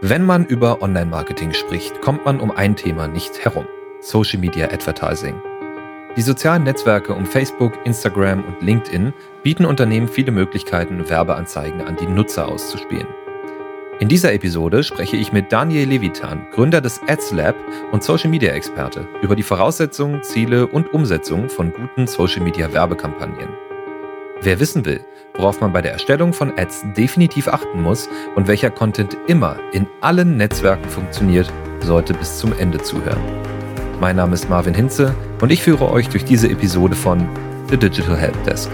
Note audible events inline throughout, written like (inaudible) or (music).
Wenn man über Online-Marketing spricht, kommt man um ein Thema nicht herum. Social Media Advertising. Die sozialen Netzwerke um Facebook, Instagram und LinkedIn bieten Unternehmen viele Möglichkeiten, Werbeanzeigen an die Nutzer auszuspielen. In dieser Episode spreche ich mit Daniel Levitan, Gründer des Ads Lab und Social Media Experte, über die Voraussetzungen, Ziele und Umsetzung von guten Social Media Werbekampagnen. Wer wissen will, worauf man bei der Erstellung von Ads definitiv achten muss und welcher Content immer in allen Netzwerken funktioniert, sollte bis zum Ende zuhören. Mein Name ist Marvin Hinze und ich führe euch durch diese Episode von The Digital Help Desk.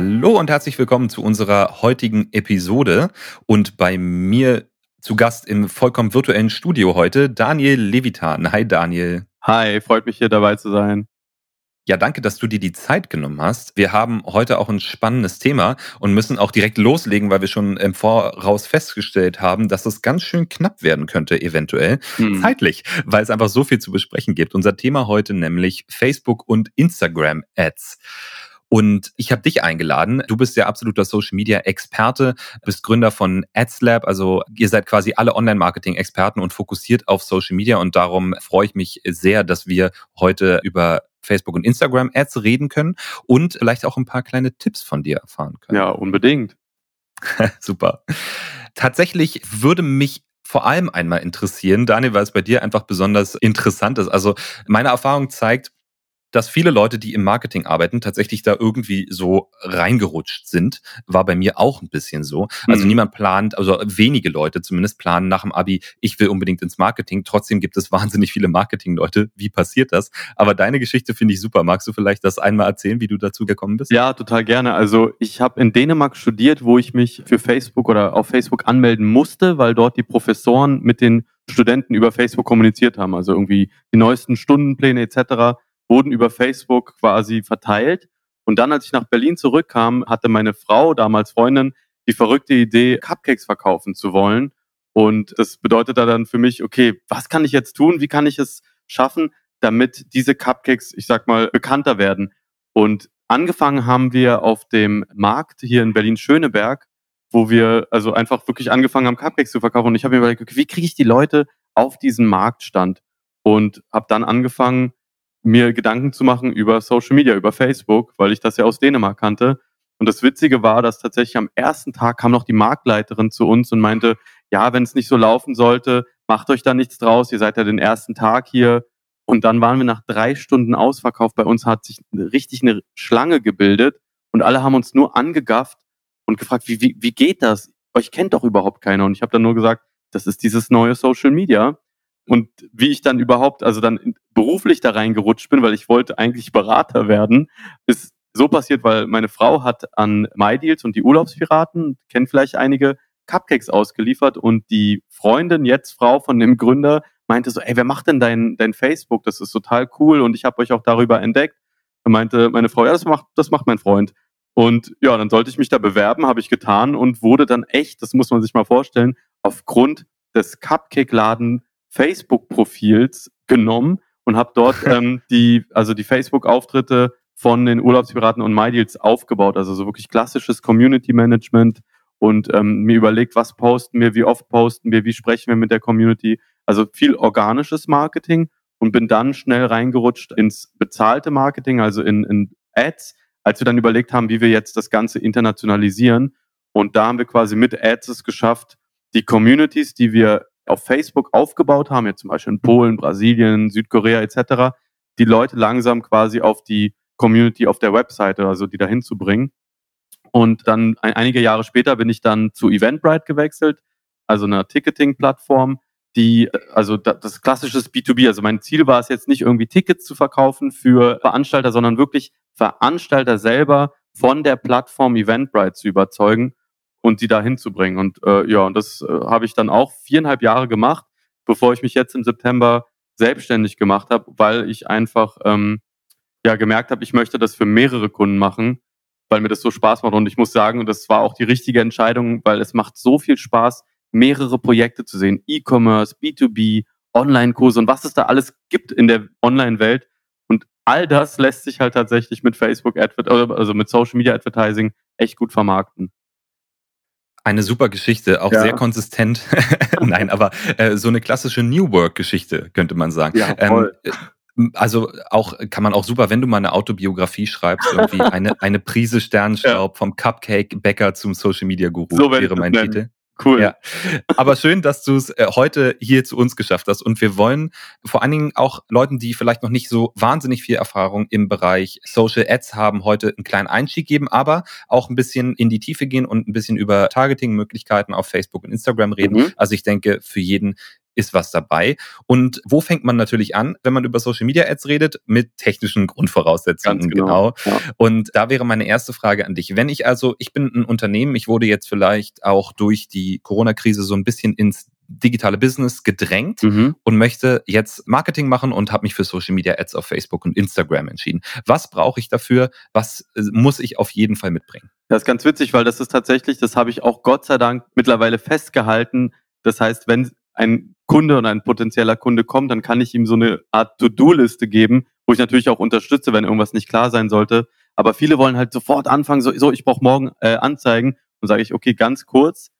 Hallo und herzlich willkommen zu unserer heutigen Episode. Und bei mir zu Gast im vollkommen virtuellen Studio heute Daniel Levitan. Hi Daniel. Hi, freut mich hier dabei zu sein. Ja, danke, dass du dir die Zeit genommen hast. Wir haben heute auch ein spannendes Thema und müssen auch direkt loslegen, weil wir schon im Voraus festgestellt haben, dass es ganz schön knapp werden könnte, eventuell hm. zeitlich, weil es einfach so viel zu besprechen gibt. Unser Thema heute nämlich Facebook und Instagram Ads. Und ich habe dich eingeladen. Du bist ja absoluter Social Media Experte, bist Gründer von AdsLab. Also ihr seid quasi alle Online-Marketing-Experten und fokussiert auf Social Media. Und darum freue ich mich sehr, dass wir heute über Facebook und Instagram Ads reden können und vielleicht auch ein paar kleine Tipps von dir erfahren können. Ja, unbedingt. (laughs) Super. Tatsächlich würde mich vor allem einmal interessieren, Daniel, weil es bei dir einfach besonders interessant ist. Also meine Erfahrung zeigt, dass viele Leute, die im Marketing arbeiten, tatsächlich da irgendwie so reingerutscht sind. War bei mir auch ein bisschen so. Also mhm. niemand plant, also wenige Leute zumindest planen nach dem Abi, ich will unbedingt ins Marketing. Trotzdem gibt es (laughs) wahnsinnig viele Marketing-Leute. Wie passiert das? Aber deine Geschichte finde ich super. Magst du vielleicht das einmal erzählen, wie du dazu gekommen bist? Ja, total gerne. Also ich habe in Dänemark studiert, wo ich mich für Facebook oder auf Facebook anmelden musste, weil dort die Professoren mit den Studenten über Facebook kommuniziert haben. Also irgendwie die neuesten Stundenpläne etc wurden über Facebook quasi verteilt. Und dann, als ich nach Berlin zurückkam, hatte meine Frau, damals Freundin, die verrückte Idee, Cupcakes verkaufen zu wollen. Und das bedeutete dann für mich, okay, was kann ich jetzt tun? Wie kann ich es schaffen, damit diese Cupcakes, ich sag mal, bekannter werden? Und angefangen haben wir auf dem Markt hier in Berlin-Schöneberg, wo wir also einfach wirklich angefangen haben, Cupcakes zu verkaufen. Und ich habe mir überlegt, okay, wie kriege ich die Leute auf diesen Marktstand? Und habe dann angefangen, mir Gedanken zu machen über Social Media, über Facebook, weil ich das ja aus Dänemark kannte. Und das Witzige war, dass tatsächlich am ersten Tag kam noch die Marktleiterin zu uns und meinte, ja, wenn es nicht so laufen sollte, macht euch da nichts draus, ihr seid ja den ersten Tag hier. Und dann waren wir nach drei Stunden ausverkauft. Bei uns hat sich richtig eine Schlange gebildet und alle haben uns nur angegafft und gefragt, wie, wie, wie geht das? Euch kennt doch überhaupt keiner. Und ich habe dann nur gesagt, das ist dieses neue Social Media. Und wie ich dann überhaupt, also dann beruflich da reingerutscht bin, weil ich wollte eigentlich Berater werden, ist so passiert, weil meine Frau hat an MyDeals und die Urlaubspiraten, kennen vielleicht einige, Cupcakes ausgeliefert und die Freundin, jetzt Frau von dem Gründer, meinte so, ey, wer macht denn dein, dein Facebook? Das ist total cool und ich habe euch auch darüber entdeckt. Und meinte meine Frau, ja, das macht, das macht mein Freund. Und ja, dann sollte ich mich da bewerben, habe ich getan und wurde dann echt, das muss man sich mal vorstellen, aufgrund des Cupcake-Laden Facebook-Profils genommen und habe dort (laughs) ähm, die, also die Facebook-Auftritte von den Urlaubspiraten und MyDeals aufgebaut. Also so wirklich klassisches Community-Management und ähm, mir überlegt, was posten wir, wie oft posten wir, wie sprechen wir mit der Community. Also viel organisches Marketing und bin dann schnell reingerutscht ins bezahlte Marketing, also in, in Ads, als wir dann überlegt haben, wie wir jetzt das Ganze internationalisieren. Und da haben wir quasi mit Ads es geschafft, die Communities, die wir auf Facebook aufgebaut haben, jetzt zum Beispiel in Polen, Brasilien, Südkorea etc., die Leute langsam quasi auf die Community auf der Webseite, also die dahin zu bringen. Und dann ein, einige Jahre später bin ich dann zu Eventbrite gewechselt, also einer Ticketing-Plattform, die, also das klassische B2B, also mein Ziel war es jetzt nicht irgendwie Tickets zu verkaufen für Veranstalter, sondern wirklich Veranstalter selber von der Plattform Eventbrite zu überzeugen und die da hinzubringen. Und äh, ja, und das äh, habe ich dann auch viereinhalb Jahre gemacht, bevor ich mich jetzt im September selbstständig gemacht habe, weil ich einfach ähm, ja gemerkt habe, ich möchte das für mehrere Kunden machen. weil mir das so Spaß macht. Und ich muss sagen, das war auch die richtige Entscheidung, weil es macht so viel Spaß, mehrere Projekte zu sehen. E-Commerce, B2B, Online-Kurse und was es da alles gibt in der Online-Welt. Und all das lässt sich halt tatsächlich mit Facebook, also mit Social Media Advertising echt gut vermarkten. Eine super Geschichte, auch ja. sehr konsistent. (laughs) Nein, aber äh, so eine klassische New Work-Geschichte, könnte man sagen. Ja, ähm, voll. Ähm, also auch kann man auch super, wenn du mal eine Autobiografie schreibst, irgendwie eine, eine Prise Sternstaub ja. vom Cupcake-Bäcker zum Social Media Guru so wäre mein Titel. Cool. Ja. Aber schön, dass du es äh, heute hier zu uns geschafft hast. Und wir wollen vor allen Dingen auch Leuten, die vielleicht noch nicht so wahnsinnig viel Erfahrung im Bereich Social Ads haben, heute einen kleinen Einstieg geben, aber auch ein bisschen in die Tiefe gehen und ein bisschen über Targeting-Möglichkeiten auf Facebook und Instagram reden. Mhm. Also ich denke, für jeden ist was dabei. Und wo fängt man natürlich an, wenn man über Social Media Ads redet? Mit technischen Grundvoraussetzungen, Ganz genau. genau. Ja. Und da wäre meine erste Frage an dich. Wenn ich also, ich bin ein Unternehmen, ich wurde jetzt vielleicht auch durch die Corona-Krise so ein bisschen ins digitale Business gedrängt mhm. und möchte jetzt Marketing machen und habe mich für Social Media Ads auf Facebook und Instagram entschieden. Was brauche ich dafür? Was äh, muss ich auf jeden Fall mitbringen? Das ist ganz witzig, weil das ist tatsächlich, das habe ich auch Gott sei Dank mittlerweile festgehalten. Das heißt, wenn ein Kunde oder ein potenzieller Kunde kommt, dann kann ich ihm so eine Art To-Do-Liste geben, wo ich natürlich auch unterstütze, wenn irgendwas nicht klar sein sollte. Aber viele wollen halt sofort anfangen, so, so ich brauche morgen äh, Anzeigen. Und sage ich, okay, ganz kurz,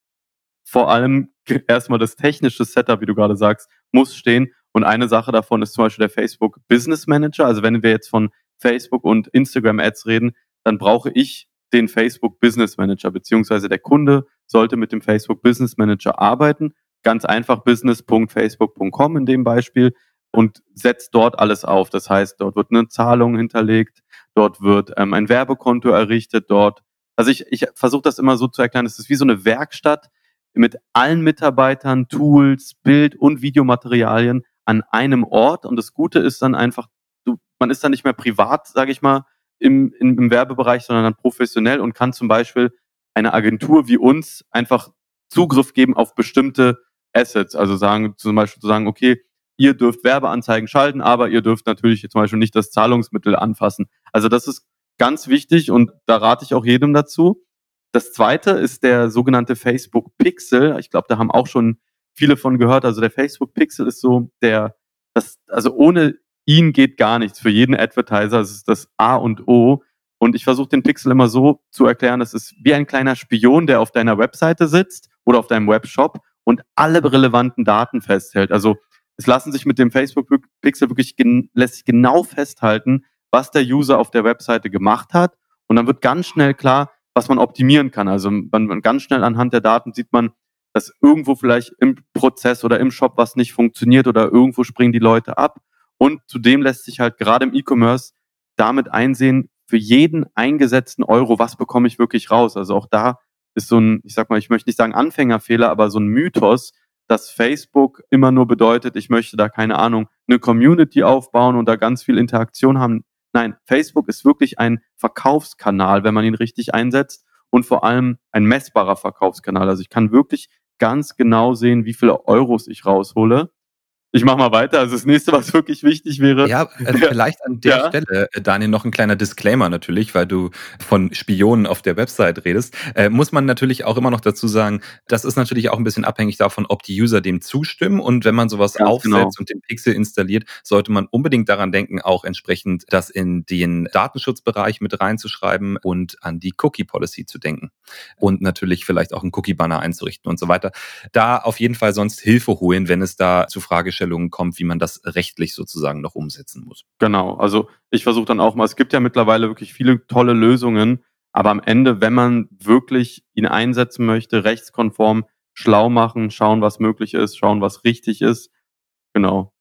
vor allem erstmal das technische Setup, wie du gerade sagst, muss stehen. Und eine Sache davon ist zum Beispiel der Facebook Business Manager. Also wenn wir jetzt von Facebook und Instagram Ads reden, dann brauche ich den Facebook Business Manager, beziehungsweise der Kunde sollte mit dem Facebook Business Manager arbeiten ganz einfach business.facebook.com in dem Beispiel und setzt dort alles auf. Das heißt, dort wird eine Zahlung hinterlegt, dort wird ähm, ein Werbekonto errichtet, dort. Also ich, ich versuche das immer so zu erklären, es ist wie so eine Werkstatt mit allen Mitarbeitern, Tools, Bild- und Videomaterialien an einem Ort. Und das Gute ist dann einfach, du, man ist dann nicht mehr privat, sage ich mal, im, im, im Werbebereich, sondern dann professionell und kann zum Beispiel eine Agentur wie uns einfach Zugriff geben auf bestimmte Assets, also sagen, zum Beispiel zu sagen, okay, ihr dürft Werbeanzeigen schalten, aber ihr dürft natürlich zum Beispiel nicht das Zahlungsmittel anfassen. Also das ist ganz wichtig und da rate ich auch jedem dazu. Das zweite ist der sogenannte Facebook Pixel. Ich glaube, da haben auch schon viele von gehört. Also der Facebook Pixel ist so der, das, also ohne ihn geht gar nichts. Für jeden Advertiser das ist das A und O. Und ich versuche den Pixel immer so zu erklären, es ist wie ein kleiner Spion, der auf deiner Webseite sitzt oder auf deinem Webshop und alle relevanten Daten festhält. Also es lassen sich mit dem Facebook Pixel wirklich lässt sich genau festhalten, was der User auf der Webseite gemacht hat. Und dann wird ganz schnell klar, was man optimieren kann. Also man, ganz schnell anhand der Daten sieht man, dass irgendwo vielleicht im Prozess oder im Shop was nicht funktioniert oder irgendwo springen die Leute ab. Und zudem lässt sich halt gerade im E-Commerce damit einsehen, für jeden eingesetzten Euro, was bekomme ich wirklich raus. Also auch da ist so ein, ich sag mal, ich möchte nicht sagen Anfängerfehler, aber so ein Mythos, dass Facebook immer nur bedeutet, ich möchte da keine Ahnung, eine Community aufbauen und da ganz viel Interaktion haben. Nein, Facebook ist wirklich ein Verkaufskanal, wenn man ihn richtig einsetzt und vor allem ein messbarer Verkaufskanal. Also ich kann wirklich ganz genau sehen, wie viele Euros ich raushole ich mache mal weiter. Also das nächste, was wirklich wichtig wäre. Ja, äh, vielleicht an der ja. Stelle, äh, Daniel, noch ein kleiner Disclaimer natürlich, weil du von Spionen auf der Website redest. Äh, muss man natürlich auch immer noch dazu sagen, das ist natürlich auch ein bisschen abhängig davon, ob die User dem zustimmen. Und wenn man sowas Ganz aufsetzt genau. und den Pixel installiert, sollte man unbedingt daran denken, auch entsprechend das in den Datenschutzbereich mit reinzuschreiben und an die Cookie Policy zu denken. Und natürlich vielleicht auch einen Cookie Banner einzurichten und so weiter. Da auf jeden Fall sonst Hilfe holen, wenn es da zu Frage Fragestellungen kommt, wie man das rechtlich sozusagen noch umsetzen muss. Genau, also ich versuche dann auch mal, es gibt ja mittlerweile wirklich viele tolle Lösungen, aber am Ende, wenn man wirklich ihn einsetzen möchte, rechtskonform, schlau machen, schauen, was möglich ist, schauen, was richtig ist. Genau.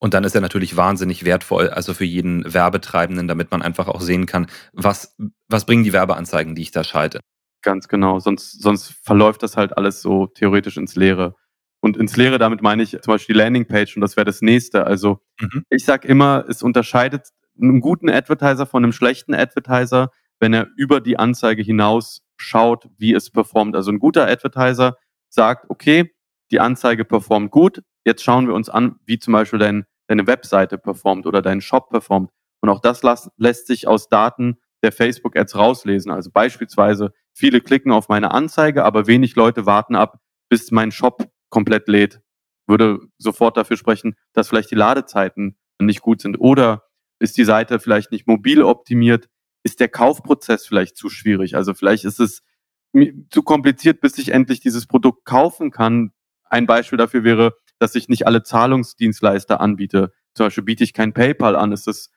Und dann ist er natürlich wahnsinnig wertvoll, also für jeden Werbetreibenden, damit man einfach auch sehen kann, was, was bringen die Werbeanzeigen, die ich da schalte. Ganz genau, sonst, sonst verläuft das halt alles so theoretisch ins Leere. Und ins Leere, damit meine ich zum Beispiel die Landingpage und das wäre das nächste. Also mhm. ich sage immer, es unterscheidet einen guten Advertiser von einem schlechten Advertiser, wenn er über die Anzeige hinaus schaut, wie es performt. Also ein guter Advertiser sagt, okay, die Anzeige performt gut, jetzt schauen wir uns an, wie zum Beispiel dein, deine Webseite performt oder dein Shop performt. Und auch das las, lässt sich aus Daten der Facebook-Ads rauslesen. Also beispielsweise, viele klicken auf meine Anzeige, aber wenig Leute warten ab, bis mein Shop komplett lädt. Würde sofort dafür sprechen, dass vielleicht die Ladezeiten nicht gut sind. Oder ist die Seite vielleicht nicht mobil optimiert? Ist der Kaufprozess vielleicht zu schwierig? Also vielleicht ist es zu kompliziert, bis ich endlich dieses Produkt kaufen kann. Ein Beispiel dafür wäre, dass ich nicht alle Zahlungsdienstleister anbiete. Zum Beispiel biete ich kein PayPal an. Ist das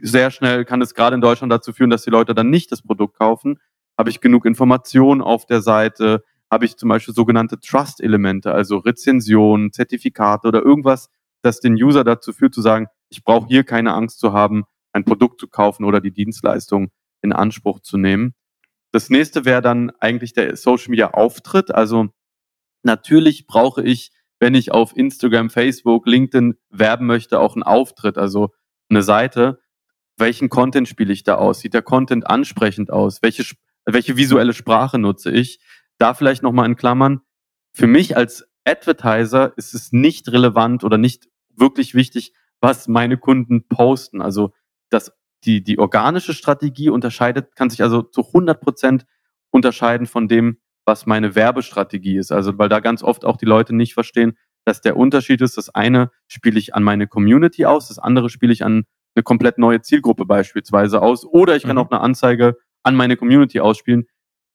sehr schnell, kann es gerade in Deutschland dazu führen, dass die Leute dann nicht das Produkt kaufen. Habe ich genug Informationen auf der Seite? Habe ich zum Beispiel sogenannte Trust-Elemente, also Rezensionen, Zertifikate oder irgendwas, das den User dazu führt zu sagen, ich brauche hier keine Angst zu haben, ein Produkt zu kaufen oder die Dienstleistung in Anspruch zu nehmen. Das nächste wäre dann eigentlich der Social Media Auftritt. Also natürlich brauche ich, wenn ich auf Instagram, Facebook, LinkedIn werben möchte, auch einen Auftritt, also eine Seite. Welchen Content spiele ich da aus? Sieht der Content ansprechend aus? Welche, welche visuelle Sprache nutze ich? Da vielleicht nochmal in Klammern. Für mich als Advertiser ist es nicht relevant oder nicht wirklich wichtig, was meine Kunden posten. Also das, die, die organische Strategie unterscheidet, kann sich also zu 100 Prozent unterscheiden von dem, was meine Werbestrategie ist. Also weil da ganz oft auch die Leute nicht verstehen, dass der Unterschied ist, das eine spiele ich an meine Community aus, das andere spiele ich an eine komplett neue Zielgruppe beispielsweise aus. Oder ich kann mhm. auch eine Anzeige an meine Community ausspielen.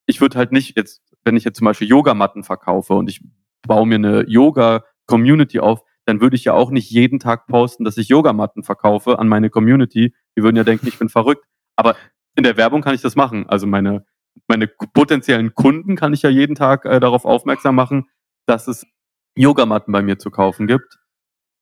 Ich würde halt nicht jetzt, wenn ich jetzt zum Beispiel Yogamatten verkaufe und ich baue mir eine Yoga-Community auf, dann würde ich ja auch nicht jeden Tag posten, dass ich Yogamatten verkaufe an meine Community. Die würden ja denken, ich bin verrückt. Aber in der Werbung kann ich das machen. Also meine, meine potenziellen Kunden kann ich ja jeden Tag äh, darauf aufmerksam machen, dass es Yogamatten bei mir zu kaufen gibt.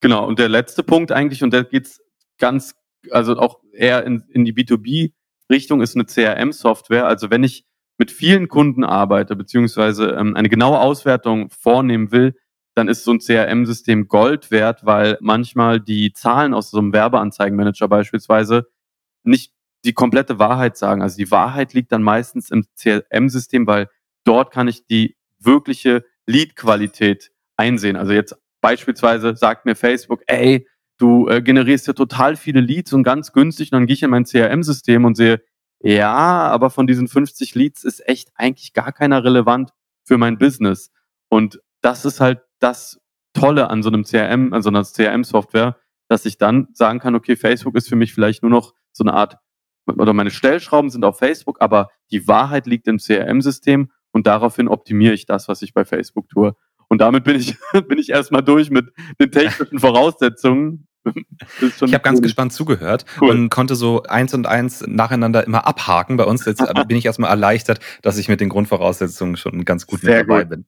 Genau. Und der letzte Punkt eigentlich, und da geht's ganz, also auch eher in, in die B2B-Richtung, ist eine CRM-Software. Also wenn ich mit vielen Kunden arbeite, beziehungsweise ähm, eine genaue Auswertung vornehmen will, dann ist so ein CRM-System Gold wert, weil manchmal die Zahlen aus so einem Werbeanzeigenmanager beispielsweise nicht die komplette Wahrheit sagen. Also die Wahrheit liegt dann meistens im CRM-System, weil dort kann ich die wirkliche Lead-Qualität einsehen. Also jetzt beispielsweise sagt mir Facebook, ey, du äh, generierst ja total viele Leads und ganz günstig und dann gehe ich in mein CRM-System und sehe, ja, aber von diesen 50 Leads ist echt eigentlich gar keiner relevant für mein Business. Und das ist halt das Tolle an so einem CRM, an so einer CRM-Software, dass ich dann sagen kann, okay, Facebook ist für mich vielleicht nur noch so eine Art, oder meine Stellschrauben sind auf Facebook, aber die Wahrheit liegt im CRM-System und daraufhin optimiere ich das, was ich bei Facebook tue. Und damit bin ich, (laughs) bin ich erstmal durch mit den technischen (laughs) Voraussetzungen ich habe ganz gespannt zugehört cool. und konnte so eins und eins nacheinander immer abhaken. Bei uns jetzt (laughs) bin ich erstmal erleichtert, dass ich mit den Grundvoraussetzungen schon ganz gut Sehr mit dabei gut. bin.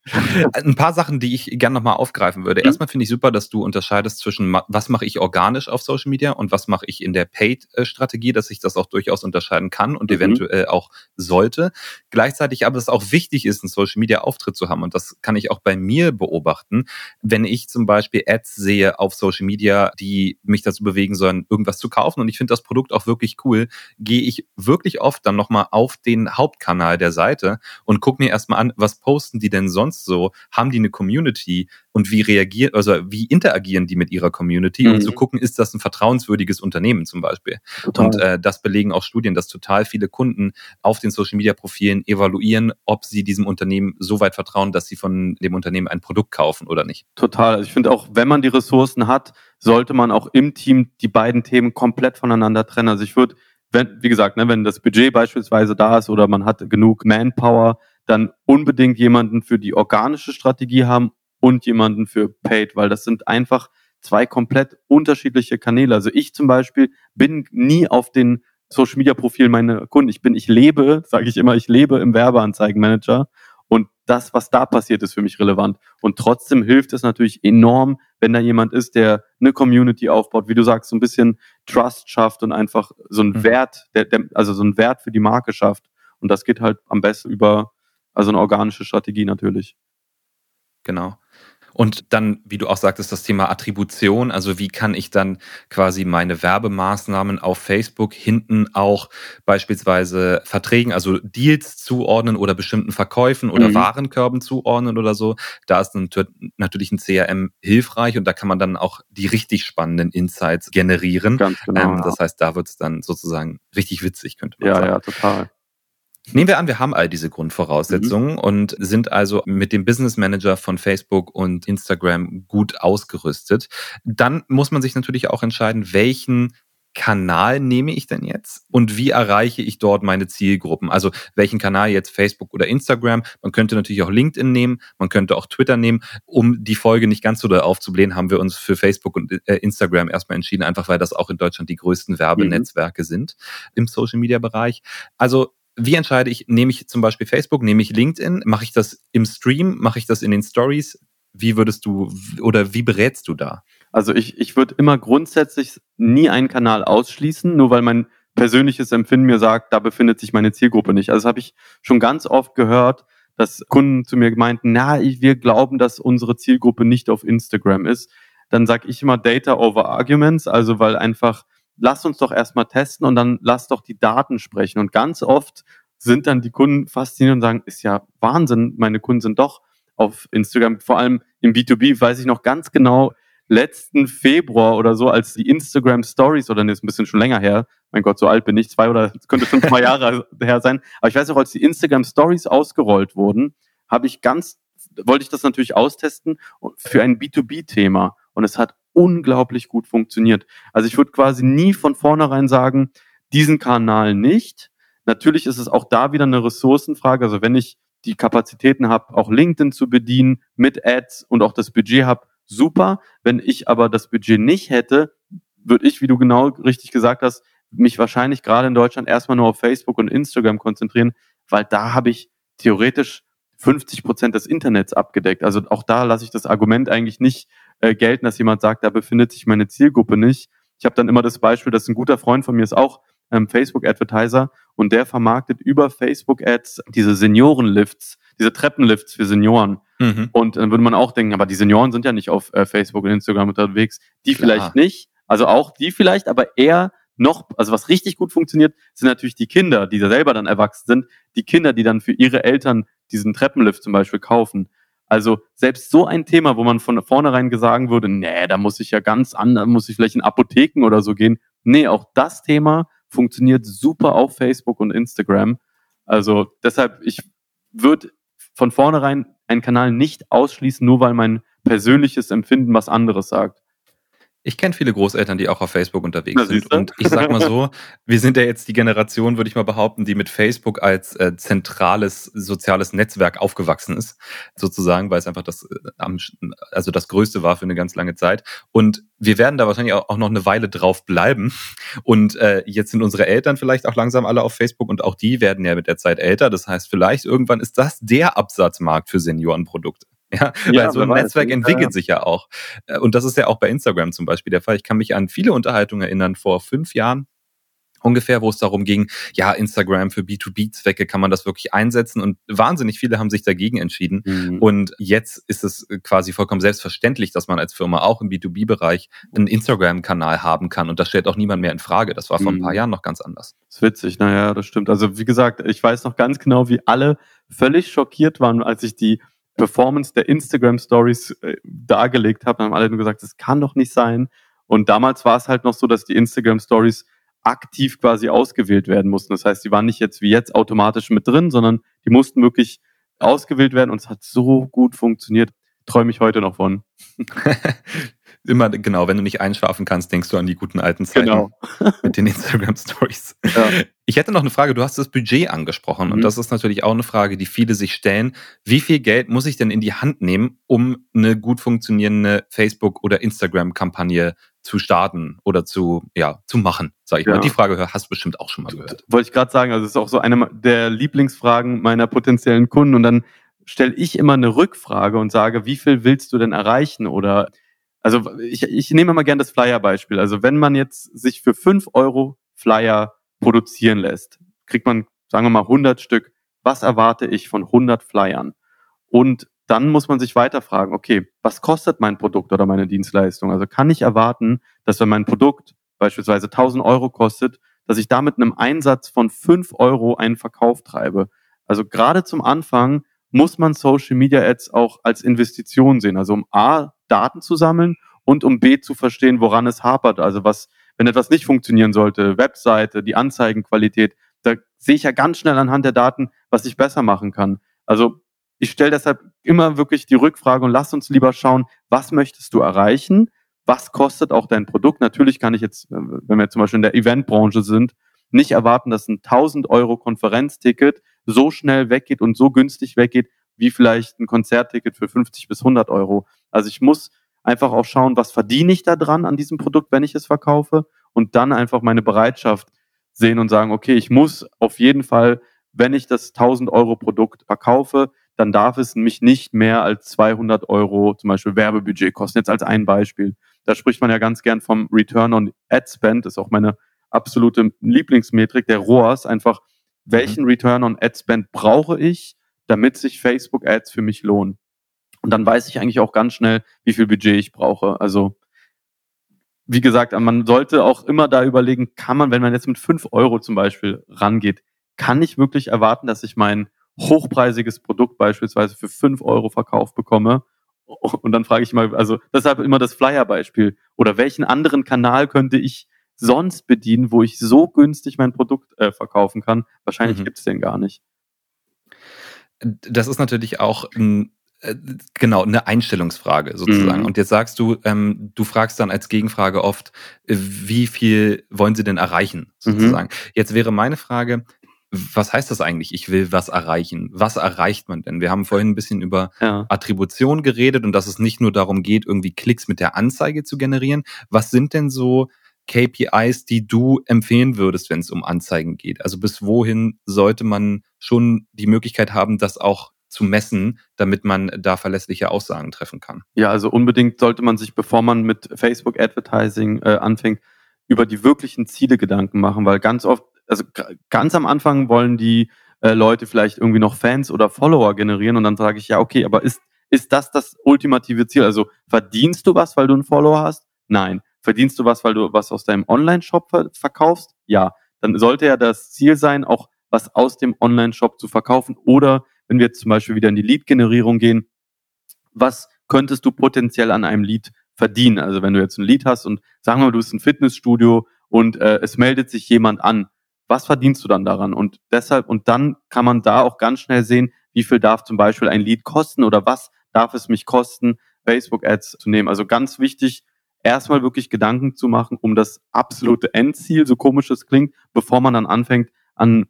Ein paar Sachen, die ich gerne nochmal aufgreifen würde. Mhm. Erstmal finde ich super, dass du unterscheidest zwischen, was mache ich organisch auf Social Media und was mache ich in der Paid-Strategie, dass ich das auch durchaus unterscheiden kann und mhm. eventuell auch sollte. Gleichzeitig aber es auch wichtig ist, einen Social Media Auftritt zu haben. Und das kann ich auch bei mir beobachten, wenn ich zum Beispiel Ads sehe auf Social Media, die mich dazu bewegen sollen, irgendwas zu kaufen. Und ich finde das Produkt auch wirklich cool. Gehe ich wirklich oft dann nochmal auf den Hauptkanal der Seite und gucke mir erstmal an, was posten die denn sonst so? Haben die eine Community? Und wie reagieren, also wie interagieren die mit ihrer Community? Mhm. Und zu gucken, ist das ein vertrauenswürdiges Unternehmen zum Beispiel? Total. Und äh, das belegen auch Studien, dass total viele Kunden auf den Social Media Profilen evaluieren, ob sie diesem Unternehmen so weit vertrauen, dass sie von dem Unternehmen ein Produkt kaufen oder nicht. Total. Also ich finde auch, wenn man die Ressourcen hat, sollte man auch im Team die beiden Themen komplett voneinander trennen. Also ich würde, wenn, wie gesagt, ne, wenn das Budget beispielsweise da ist oder man hat genug Manpower, dann unbedingt jemanden für die organische Strategie haben und jemanden für Paid, weil das sind einfach zwei komplett unterschiedliche Kanäle. Also ich zum Beispiel bin nie auf den Social Media Profilen meiner Kunden. Ich bin, ich lebe, sage ich immer, ich lebe im Werbeanzeigenmanager und das, was da passiert, ist für mich relevant. Und trotzdem hilft es natürlich enorm, wenn da jemand ist, der eine Community aufbaut, wie du sagst, so ein bisschen Trust schafft und einfach so einen mhm. Wert, der, der, also so einen Wert für die Marke schafft. Und das geht halt am besten über also eine organische Strategie natürlich. Genau. Und dann, wie du auch sagtest, das Thema Attribution, also wie kann ich dann quasi meine Werbemaßnahmen auf Facebook hinten auch beispielsweise Verträgen, also Deals zuordnen oder bestimmten Verkäufen oder mhm. Warenkörben zuordnen oder so. Da ist natürlich ein CRM hilfreich und da kann man dann auch die richtig spannenden Insights generieren. Ganz genau. Ähm, das heißt, da wird es dann sozusagen richtig witzig, könnte man ja, sagen. Ja, ja, total. Nehmen wir an, wir haben all diese Grundvoraussetzungen mhm. und sind also mit dem Business Manager von Facebook und Instagram gut ausgerüstet. Dann muss man sich natürlich auch entscheiden, welchen Kanal nehme ich denn jetzt und wie erreiche ich dort meine Zielgruppen? Also welchen Kanal jetzt Facebook oder Instagram? Man könnte natürlich auch LinkedIn nehmen, man könnte auch Twitter nehmen. Um die Folge nicht ganz so doll aufzublähen, haben wir uns für Facebook und äh, Instagram erstmal entschieden, einfach weil das auch in Deutschland die größten Werbenetzwerke mhm. sind im Social Media Bereich. Also wie entscheide ich, nehme ich zum Beispiel Facebook, nehme ich LinkedIn, mache ich das im Stream, mache ich das in den Stories? Wie würdest du oder wie berätst du da? Also ich, ich würde immer grundsätzlich nie einen Kanal ausschließen, nur weil mein persönliches Empfinden mir sagt, da befindet sich meine Zielgruppe nicht. Also das habe ich schon ganz oft gehört, dass Kunden zu mir meinten, na, wir glauben, dass unsere Zielgruppe nicht auf Instagram ist. Dann sage ich immer Data over Arguments, also weil einfach lass uns doch erstmal testen und dann lass doch die Daten sprechen. Und ganz oft sind dann die Kunden fasziniert und sagen, ist ja Wahnsinn, meine Kunden sind doch auf Instagram, vor allem im B2B, weiß ich noch ganz genau, letzten Februar oder so, als die Instagram Stories, oder nee, ist ein bisschen schon länger her, mein Gott, so alt bin ich, zwei oder (laughs) könnte schon zwei Jahre her sein, aber ich weiß auch, als die Instagram Stories ausgerollt wurden, habe ich ganz, wollte ich das natürlich austesten für ein B2B-Thema und es hat unglaublich gut funktioniert. Also ich würde quasi nie von vornherein sagen, diesen Kanal nicht. Natürlich ist es auch da wieder eine Ressourcenfrage. Also wenn ich die Kapazitäten habe, auch LinkedIn zu bedienen mit Ads und auch das Budget habe, super. Wenn ich aber das Budget nicht hätte, würde ich, wie du genau richtig gesagt hast, mich wahrscheinlich gerade in Deutschland erstmal nur auf Facebook und Instagram konzentrieren, weil da habe ich theoretisch 50 Prozent des Internets abgedeckt. Also auch da lasse ich das Argument eigentlich nicht äh, gelten, dass jemand sagt, da befindet sich meine Zielgruppe nicht. Ich habe dann immer das Beispiel, dass ein guter Freund von mir ist auch ähm, Facebook-Advertiser und der vermarktet über Facebook-Ads diese Seniorenlifts, diese Treppenlifts für Senioren. Mhm. Und dann würde man auch denken, aber die Senioren sind ja nicht auf äh, Facebook und Instagram unterwegs. Die Klar. vielleicht nicht, also auch die vielleicht, aber eher noch, also was richtig gut funktioniert, sind natürlich die Kinder, die da selber dann erwachsen sind, die Kinder, die dann für ihre Eltern diesen Treppenlift zum Beispiel kaufen. Also selbst so ein Thema, wo man von vornherein sagen würde, nee, da muss ich ja ganz anders, muss ich vielleicht in Apotheken oder so gehen. Nee, auch das Thema funktioniert super auf Facebook und Instagram. Also deshalb, ich würde von vornherein einen Kanal nicht ausschließen, nur weil mein persönliches Empfinden was anderes sagt. Ich kenne viele Großeltern, die auch auf Facebook unterwegs sind. Und ich sag mal so, (laughs) wir sind ja jetzt die Generation, würde ich mal behaupten, die mit Facebook als äh, zentrales soziales Netzwerk aufgewachsen ist, sozusagen, weil es einfach das, äh, also das Größte war für eine ganz lange Zeit. Und wir werden da wahrscheinlich auch, noch eine Weile drauf bleiben. Und äh, jetzt sind unsere Eltern vielleicht auch langsam alle auf Facebook und auch die werden ja mit der Zeit älter. Das heißt, vielleicht irgendwann ist das der Absatzmarkt für Seniorenprodukte. (laughs) Ja, ja weil so ein Netzwerk weiß, entwickelt ja. sich ja auch. Äh, und das ist ja auch bei Instagram zum Beispiel der Fall. Ich kann mich an viele Unterhaltungen erinnern vor fünf Jahren ungefähr, wo es darum ging, ja, Instagram für B2B-Zwecke kann man das wirklich einsetzen und wahnsinnig viele haben sich dagegen entschieden. Mhm. Und jetzt ist es quasi vollkommen selbstverständlich, dass man als Firma auch im B2B-Bereich einen Instagram-Kanal haben kann und das stellt auch niemand mehr in Frage. Das war vor mhm. ein paar mhm. Jahren noch ganz anders. Das ist witzig, naja, das stimmt. Also wie gesagt, ich weiß noch ganz genau, wie alle völlig schockiert waren, als ich die Performance der Instagram Stories äh, dargelegt habe, haben alle nur gesagt, das kann doch nicht sein. Und damals war es halt noch so, dass die Instagram Stories aktiv quasi ausgewählt werden mussten. Das heißt, die waren nicht jetzt wie jetzt automatisch mit drin, sondern die mussten wirklich ausgewählt werden und es hat so gut funktioniert. Träume ich heute noch von. (laughs) immer, genau, wenn du nicht einschlafen kannst, denkst du an die guten alten Zeiten genau. (laughs) mit den Instagram Stories. Ja. Ich hätte noch eine Frage. Du hast das Budget angesprochen mhm. und das ist natürlich auch eine Frage, die viele sich stellen. Wie viel Geld muss ich denn in die Hand nehmen, um eine gut funktionierende Facebook- oder Instagram-Kampagne zu starten oder zu, ja, zu machen, sage ich ja. mal. Die Frage hast du bestimmt auch schon mal gehört. Wollte ich gerade sagen, also es ist auch so eine der Lieblingsfragen meiner potenziellen Kunden und dann stelle ich immer eine Rückfrage und sage, wie viel willst du denn erreichen oder also ich, ich nehme mal gerne das Flyer-Beispiel. Also wenn man jetzt sich für fünf Euro Flyer produzieren lässt, kriegt man, sagen wir mal, 100 Stück. Was erwarte ich von 100 Flyern? Und dann muss man sich weiter fragen, okay, was kostet mein Produkt oder meine Dienstleistung? Also kann ich erwarten, dass wenn mein Produkt beispielsweise 1000 Euro kostet, dass ich damit einem Einsatz von 5 Euro einen Verkauf treibe? Also gerade zum Anfang muss man Social Media Ads auch als Investition sehen. Also um A, Daten zu sammeln und um B, zu verstehen, woran es hapert. Also was, wenn etwas nicht funktionieren sollte, Webseite, die Anzeigenqualität, da sehe ich ja ganz schnell anhand der Daten, was ich besser machen kann. Also ich stelle deshalb immer wirklich die Rückfrage und lass uns lieber schauen, was möchtest du erreichen? Was kostet auch dein Produkt? Natürlich kann ich jetzt, wenn wir zum Beispiel in der Eventbranche sind, nicht erwarten, dass ein 1000 Euro Konferenzticket so schnell weggeht und so günstig weggeht, wie vielleicht ein Konzertticket für 50 bis 100 Euro. Also ich muss einfach auch schauen, was verdiene ich da dran an diesem Produkt, wenn ich es verkaufe und dann einfach meine Bereitschaft sehen und sagen, okay, ich muss auf jeden Fall, wenn ich das 1000 Euro Produkt verkaufe, dann darf es mich nicht mehr als 200 Euro zum Beispiel Werbebudget kosten. Jetzt als ein Beispiel. Da spricht man ja ganz gern vom Return on Ad Spend. Das ist auch meine absolute Lieblingsmetrik der ROAS. Einfach, welchen mhm. Return on Ad Spend brauche ich, damit sich Facebook Ads für mich lohnen? Und dann weiß ich eigentlich auch ganz schnell, wie viel Budget ich brauche. Also, wie gesagt, man sollte auch immer da überlegen, kann man, wenn man jetzt mit fünf Euro zum Beispiel rangeht, kann ich wirklich erwarten, dass ich mein hochpreisiges Produkt beispielsweise für fünf Euro verkauft bekomme? Und dann frage ich mal, also deshalb immer das Flyer-Beispiel. Oder welchen anderen Kanal könnte ich sonst bedienen, wo ich so günstig mein Produkt äh, verkaufen kann? Wahrscheinlich mhm. gibt es den gar nicht. Das ist natürlich auch ein genau, eine Einstellungsfrage sozusagen. Mhm. Und jetzt sagst du, ähm, du fragst dann als Gegenfrage oft, äh, wie viel wollen sie denn erreichen, mhm. sozusagen. Mhm. Jetzt wäre meine Frage, was heißt das eigentlich? Ich will was erreichen. Was erreicht man denn? Wir haben vorhin ein bisschen über ja. Attribution geredet und dass es nicht nur darum geht, irgendwie Klicks mit der Anzeige zu generieren. Was sind denn so KPIs, die du empfehlen würdest, wenn es um Anzeigen geht? Also bis wohin sollte man schon die Möglichkeit haben, das auch zu messen, damit man da verlässliche Aussagen treffen kann. Ja, also unbedingt sollte man sich, bevor man mit Facebook Advertising äh, anfängt, über die wirklichen Ziele Gedanken machen, weil ganz oft, also ganz am Anfang wollen die äh, Leute vielleicht irgendwie noch Fans oder Follower generieren und dann sage ich, ja, okay, aber ist, ist das das ultimative Ziel? Also verdienst du was, weil du einen Follower hast? Nein. Verdienst du was, weil du was aus deinem Online-Shop verkaufst? Ja. Dann sollte ja das Ziel sein, auch was aus dem Online-Shop zu verkaufen oder wenn wir jetzt zum Beispiel wieder in die Lead-Generierung gehen, was könntest du potenziell an einem Lead verdienen? Also wenn du jetzt ein Lead hast und sagen wir mal, du bist ein Fitnessstudio und äh, es meldet sich jemand an, was verdienst du dann daran? Und deshalb, und dann kann man da auch ganz schnell sehen, wie viel darf zum Beispiel ein Lead kosten oder was darf es mich kosten, Facebook-Ads zu nehmen. Also ganz wichtig, erstmal wirklich Gedanken zu machen um das absolute Endziel, so komisch es klingt, bevor man dann anfängt, an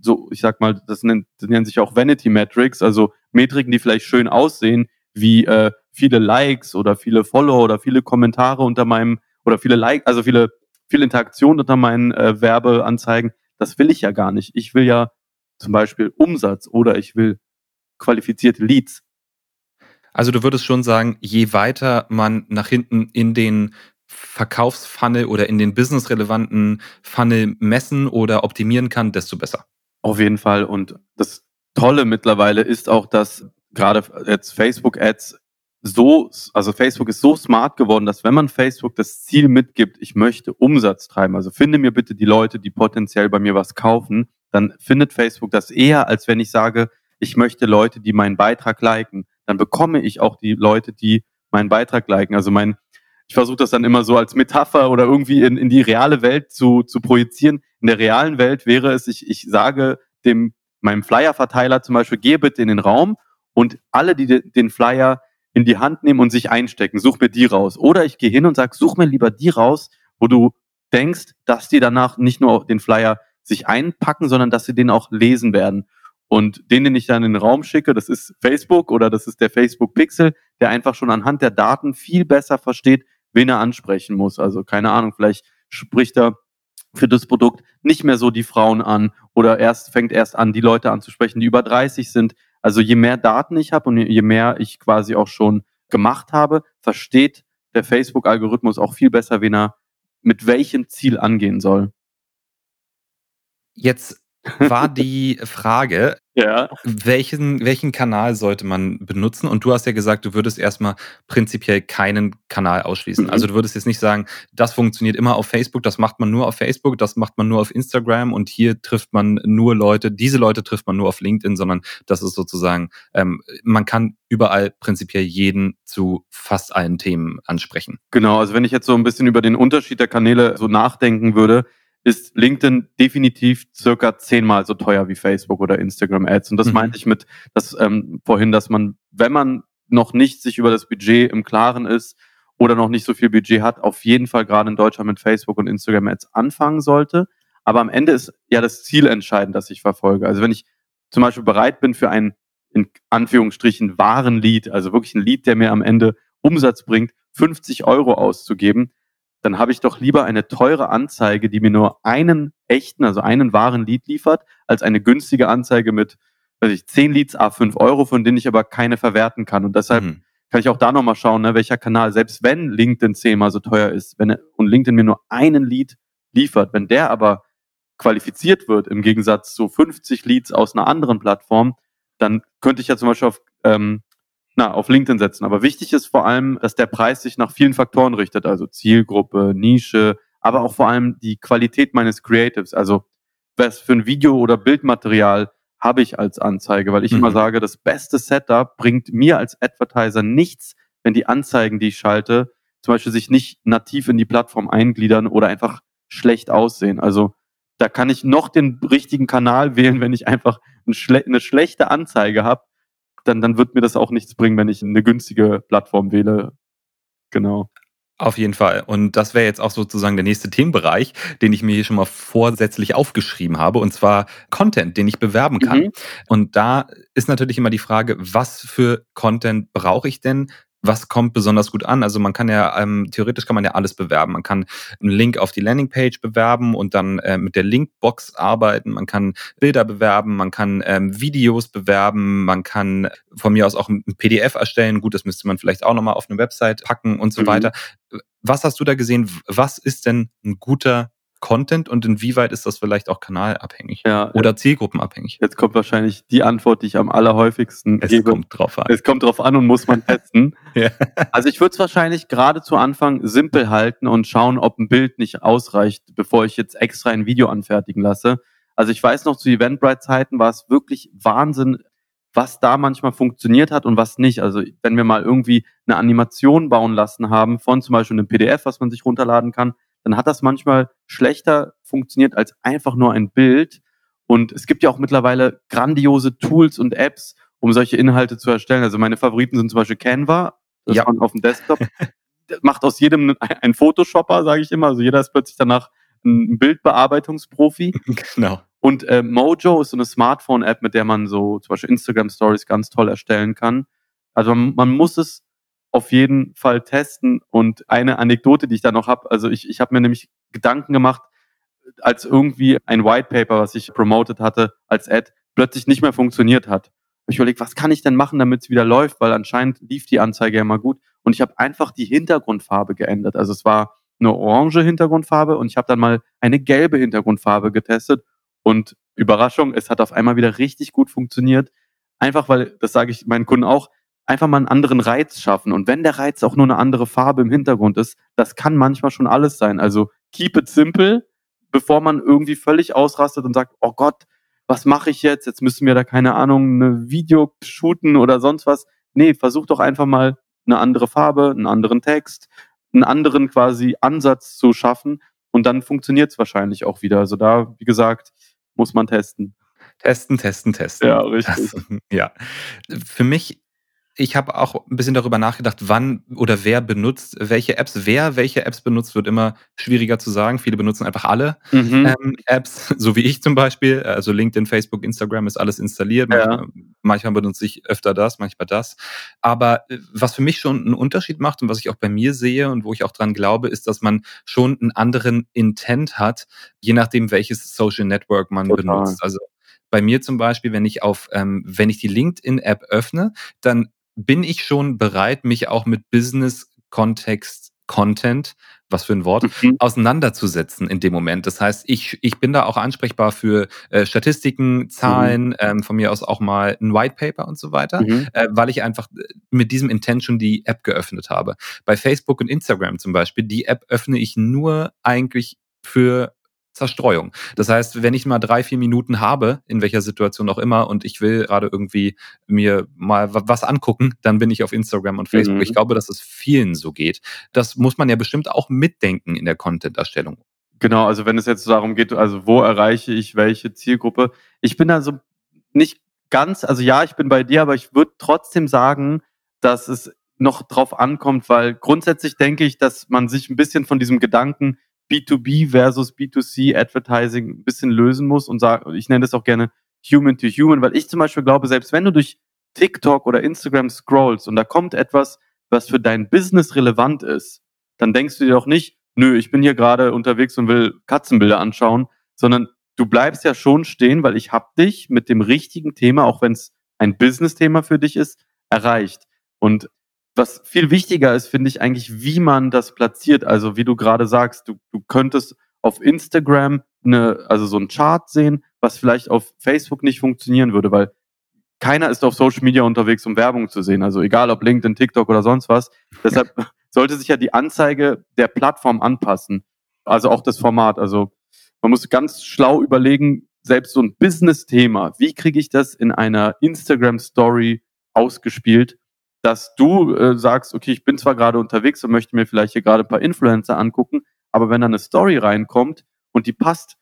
so, ich sag mal, das nennen, das nennen sich auch Vanity Metrics, also Metriken, die vielleicht schön aussehen, wie äh, viele Likes oder viele Follower oder viele Kommentare unter meinem oder viele Like, also viele viele Interaktionen unter meinen äh, Werbeanzeigen. Das will ich ja gar nicht. Ich will ja zum Beispiel Umsatz oder ich will qualifizierte Leads. Also du würdest schon sagen, je weiter man nach hinten in den Verkaufsfunnel oder in den businessrelevanten Funnel messen oder optimieren kann, desto besser. Auf jeden Fall. Und das Tolle mittlerweile ist auch, dass gerade jetzt Facebook Ads so, also Facebook ist so smart geworden, dass wenn man Facebook das Ziel mitgibt, ich möchte Umsatz treiben, also finde mir bitte die Leute, die potenziell bei mir was kaufen, dann findet Facebook das eher, als wenn ich sage, ich möchte Leute, die meinen Beitrag liken. Dann bekomme ich auch die Leute, die meinen Beitrag liken. Also mein, ich versuche das dann immer so als Metapher oder irgendwie in, in die reale Welt zu, zu projizieren. In der realen Welt wäre es, ich, ich sage dem, meinem Flyer-Verteiler zum Beispiel, geh bitte in den Raum und alle, die den Flyer in die Hand nehmen und sich einstecken, such mir die raus. Oder ich gehe hin und sage, such mir lieber die raus, wo du denkst, dass die danach nicht nur den Flyer sich einpacken, sondern dass sie den auch lesen werden. Und den, den ich dann in den Raum schicke, das ist Facebook oder das ist der Facebook Pixel, der einfach schon anhand der Daten viel besser versteht, wen er ansprechen muss. Also keine Ahnung, vielleicht spricht er für das Produkt nicht mehr so die Frauen an oder erst fängt erst an, die Leute anzusprechen, die über 30 sind. Also je mehr Daten ich habe und je mehr ich quasi auch schon gemacht habe, versteht der Facebook-Algorithmus auch viel besser, wen er mit welchem Ziel angehen soll. Jetzt war die Frage, Ja. Welchen, welchen Kanal sollte man benutzen? Und du hast ja gesagt, du würdest erstmal prinzipiell keinen Kanal ausschließen. Mhm. Also du würdest jetzt nicht sagen, das funktioniert immer auf Facebook, das macht man nur auf Facebook, das macht man nur auf Instagram und hier trifft man nur Leute, diese Leute trifft man nur auf LinkedIn, sondern das ist sozusagen, ähm, man kann überall prinzipiell jeden zu fast allen Themen ansprechen. Genau, also wenn ich jetzt so ein bisschen über den Unterschied der Kanäle so nachdenken würde, ist LinkedIn definitiv circa zehnmal so teuer wie Facebook oder Instagram Ads. Und das mhm. meinte ich mit dass, ähm, vorhin, dass man, wenn man noch nicht sich über das Budget im Klaren ist oder noch nicht so viel Budget hat, auf jeden Fall gerade in Deutschland mit Facebook und Instagram Ads anfangen sollte. Aber am Ende ist ja das Ziel entscheidend, das ich verfolge. Also wenn ich zum Beispiel bereit bin für einen in Anführungsstrichen wahren Lead, also wirklich ein Lead, der mir am Ende Umsatz bringt, 50 Euro auszugeben, dann habe ich doch lieber eine teure Anzeige, die mir nur einen echten, also einen wahren Lead liefert, als eine günstige Anzeige mit, weiß ich, 10 Leads a 5 Euro, von denen ich aber keine verwerten kann. Und deshalb mhm. kann ich auch da nochmal schauen, ne, welcher Kanal, selbst wenn LinkedIn zehnmal so teuer ist, wenn und LinkedIn mir nur einen Lead liefert, wenn der aber qualifiziert wird, im Gegensatz zu 50 Leads aus einer anderen Plattform, dann könnte ich ja zum Beispiel auf ähm, na, auf LinkedIn setzen. Aber wichtig ist vor allem, dass der Preis sich nach vielen Faktoren richtet, also Zielgruppe, Nische, aber auch vor allem die Qualität meines Creatives. Also was für ein Video oder Bildmaterial habe ich als Anzeige, weil ich mhm. immer sage, das beste Setup bringt mir als Advertiser nichts, wenn die Anzeigen, die ich schalte, zum Beispiel sich nicht nativ in die Plattform eingliedern oder einfach schlecht aussehen. Also da kann ich noch den richtigen Kanal (laughs) wählen, wenn ich einfach eine schlechte Anzeige habe, dann, dann wird mir das auch nichts bringen, wenn ich eine günstige Plattform wähle. Genau. Auf jeden Fall. Und das wäre jetzt auch sozusagen der nächste Themenbereich, den ich mir hier schon mal vorsätzlich aufgeschrieben habe, und zwar Content, den ich bewerben kann. Mhm. Und da ist natürlich immer die Frage, was für Content brauche ich denn? Was kommt besonders gut an. Also man kann ja, ähm, theoretisch kann man ja alles bewerben. Man kann einen Link auf die Landingpage bewerben und dann äh, mit der Linkbox arbeiten. Man kann Bilder bewerben, man kann ähm, Videos bewerben, man kann von mir aus auch ein PDF erstellen. Gut, das müsste man vielleicht auch nochmal auf eine Website packen und so mhm. weiter. Was hast du da gesehen? Was ist denn ein guter Content und inwieweit ist das vielleicht auch kanalabhängig ja, oder zielgruppenabhängig? Jetzt kommt wahrscheinlich die Antwort, die ich am allerhäufigsten es gebe. Es kommt drauf an. Es kommt drauf an und muss man testen. (laughs) ja. Also ich würde es wahrscheinlich gerade zu Anfang simpel halten und schauen, ob ein Bild nicht ausreicht, bevor ich jetzt extra ein Video anfertigen lasse. Also ich weiß noch, zu Eventbrite-Zeiten war es wirklich Wahnsinn, was da manchmal funktioniert hat und was nicht. Also wenn wir mal irgendwie eine Animation bauen lassen haben von zum Beispiel einem PDF, was man sich runterladen kann, dann hat das manchmal schlechter funktioniert als einfach nur ein Bild. Und es gibt ja auch mittlerweile grandiose Tools und Apps, um solche Inhalte zu erstellen. Also meine Favoriten sind zum Beispiel Canva, das ja. man auf dem Desktop (laughs) macht aus jedem ein Photoshopper, sage ich immer. Also jeder ist plötzlich danach ein Bildbearbeitungsprofi. (laughs) Genau. Und äh, Mojo ist so eine Smartphone-App, mit der man so zum Beispiel Instagram Stories ganz toll erstellen kann. Also man, man muss es auf jeden Fall testen. Und eine Anekdote, die ich da noch habe, also ich, ich habe mir nämlich Gedanken gemacht, als irgendwie ein White Paper, was ich promoted hatte als Ad, plötzlich nicht mehr funktioniert hat. Ich überlegt, was kann ich denn machen, damit es wieder läuft, weil anscheinend lief die Anzeige ja immer gut. Und ich habe einfach die Hintergrundfarbe geändert. Also es war eine orange Hintergrundfarbe und ich habe dann mal eine gelbe Hintergrundfarbe getestet. Und Überraschung, es hat auf einmal wieder richtig gut funktioniert. Einfach weil, das sage ich meinen Kunden auch, einfach mal einen anderen Reiz schaffen. Und wenn der Reiz auch nur eine andere Farbe im Hintergrund ist, das kann manchmal schon alles sein. Also keep it simple, bevor man irgendwie völlig ausrastet und sagt, oh Gott, was mache ich jetzt? Jetzt müssen wir da keine Ahnung, eine Video shooten oder sonst was. Nee, versuch doch einfach mal eine andere Farbe, einen anderen Text, einen anderen quasi Ansatz zu schaffen und dann funktioniert es wahrscheinlich auch wieder. Also da, wie gesagt, muss man testen. Testen, testen, testen. Ja, richtig. Das, (laughs) ja. Für mich ich habe auch ein bisschen darüber nachgedacht, wann oder wer benutzt welche Apps. Wer welche Apps benutzt, wird immer schwieriger zu sagen. Viele benutzen einfach alle mhm. ähm, Apps, (laughs) so wie ich zum Beispiel. Also LinkedIn, Facebook, Instagram ist alles installiert. Ja. Manchmal, manchmal benutze ich öfter das, manchmal das. Aber äh, was für mich schon einen Unterschied macht und was ich auch bei mir sehe und wo ich auch dran glaube, ist, dass man schon einen anderen Intent hat, je nachdem, welches Social Network man Total. benutzt. Also bei mir zum Beispiel, wenn ich auf, ähm, wenn ich die LinkedIn-App öffne, dann bin ich schon bereit, mich auch mit Business-Kontext Content was für ein Wort, mhm. auseinanderzusetzen in dem Moment. Das heißt, ich, ich bin da auch ansprechbar für äh, Statistiken, Zahlen, mhm. ähm, von mir aus auch mal ein White Paper und so weiter, mhm. äh, weil ich einfach äh, mit diesem Intention die App geöffnet habe. Bei Facebook und Instagram zum Beispiel, die App öffne ich nur eigentlich für Zerstreuung. Das heißt, wenn ich mal drei, vier Minuten habe, in welcher Situation auch immer, und ich will gerade irgendwie mir mal was angucken, dann bin ich auf Instagram und Facebook. Mhm. Ich glaube, dass es vielen so geht. Das muss man ja bestimmt auch mitdenken in der Content-Erstellung. Genau, also wenn es jetzt darum geht, also wo erreiche ich welche Zielgruppe? Ich bin da so nicht ganz, also ja, ich bin bei dir, aber ich würde trotzdem sagen, dass es noch drauf ankommt, weil grundsätzlich denke ich, dass man sich ein bisschen von diesem Gedanken B2B versus B2C Advertising ein bisschen lösen muss und sagen, ich nenne das auch gerne Human to Human, weil ich zum Beispiel glaube, selbst wenn du durch TikTok oder Instagram scrollst und da kommt etwas, was für dein Business relevant ist, dann denkst du dir doch nicht, nö, ich bin hier gerade unterwegs und will Katzenbilder anschauen, sondern du bleibst ja schon stehen, weil ich hab dich mit dem richtigen Thema, auch wenn es ein Business-Thema für dich ist, erreicht. Und was viel wichtiger ist, finde ich eigentlich, wie man das platziert. Also wie du gerade sagst, du, du könntest auf Instagram eine, also so ein Chart sehen, was vielleicht auf Facebook nicht funktionieren würde, weil keiner ist auf Social Media unterwegs, um Werbung zu sehen. Also egal ob LinkedIn, TikTok oder sonst was. Deshalb (laughs) sollte sich ja die Anzeige der Plattform anpassen. Also auch das Format. Also man muss ganz schlau überlegen, selbst so ein Business-Thema, wie kriege ich das in einer Instagram-Story ausgespielt, dass du äh, sagst, okay, ich bin zwar gerade unterwegs und möchte mir vielleicht hier gerade ein paar Influencer angucken, aber wenn da eine Story reinkommt und die passt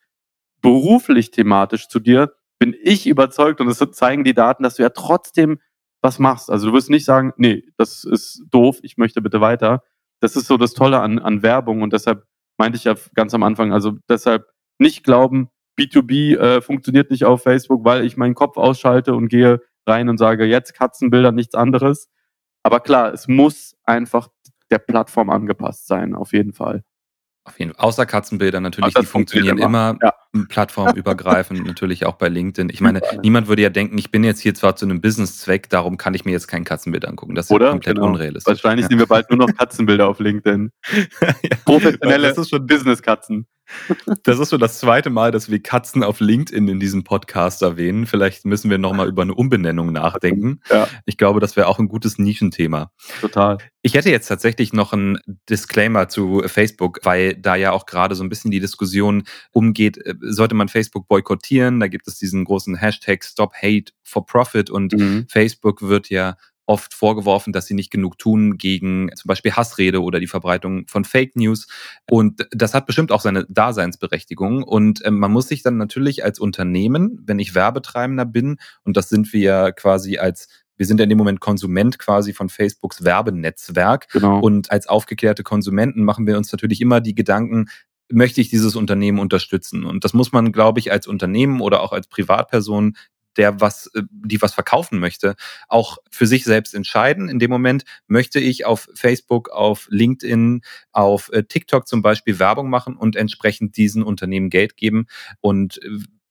beruflich thematisch zu dir, bin ich überzeugt und es zeigen die Daten, dass du ja trotzdem was machst. Also du wirst nicht sagen, nee, das ist doof, ich möchte bitte weiter. Das ist so das Tolle an, an Werbung und deshalb meinte ich ja ganz am Anfang, also deshalb nicht glauben, B2B äh, funktioniert nicht auf Facebook, weil ich meinen Kopf ausschalte und gehe rein und sage, jetzt Katzenbilder, nichts anderes, aber klar, es muss einfach der Plattform angepasst sein, auf jeden Fall. Auf jeden Fall. Außer Katzenbilder natürlich, die funktionieren immer, immer ja. Plattformübergreifend, (laughs) natürlich auch bei LinkedIn. Ich meine, niemand würde ja denken, ich bin jetzt hier zwar zu einem Business-Zweck, darum kann ich mir jetzt kein Katzenbild angucken. Das ist Oder? komplett genau. unrealistisch. Wahrscheinlich ja. sehen wir bald nur noch Katzenbilder auf LinkedIn. (laughs) ja. Professionelle Business-Katzen. Das ist schon das zweite Mal, dass wir Katzen auf LinkedIn in diesem Podcast erwähnen. Vielleicht müssen wir nochmal über eine Umbenennung nachdenken. Ja. Ich glaube, das wäre auch ein gutes Nischenthema. Total. Ich hätte jetzt tatsächlich noch einen Disclaimer zu Facebook, weil da ja auch gerade so ein bisschen die Diskussion umgeht, äh, sollte man Facebook boykottieren? Da gibt es diesen großen Hashtag Stop Hate for Profit und mhm. Facebook wird ja oft vorgeworfen, dass sie nicht genug tun gegen zum Beispiel Hassrede oder die Verbreitung von Fake News. Und das hat bestimmt auch seine Daseinsberechtigung. Und äh, man muss sich dann natürlich als Unternehmen, wenn ich Werbetreibender bin, und das sind wir ja quasi als wir sind ja in dem Moment Konsument quasi von Facebooks Werbenetzwerk. Genau. Und als aufgeklärte Konsumenten machen wir uns natürlich immer die Gedanken, möchte ich dieses Unternehmen unterstützen? Und das muss man, glaube ich, als Unternehmen oder auch als Privatperson der was, äh, die was verkaufen möchte, auch für sich selbst entscheiden. In dem Moment möchte ich auf Facebook, auf LinkedIn, auf äh, TikTok zum Beispiel Werbung machen und entsprechend diesen Unternehmen Geld geben und äh,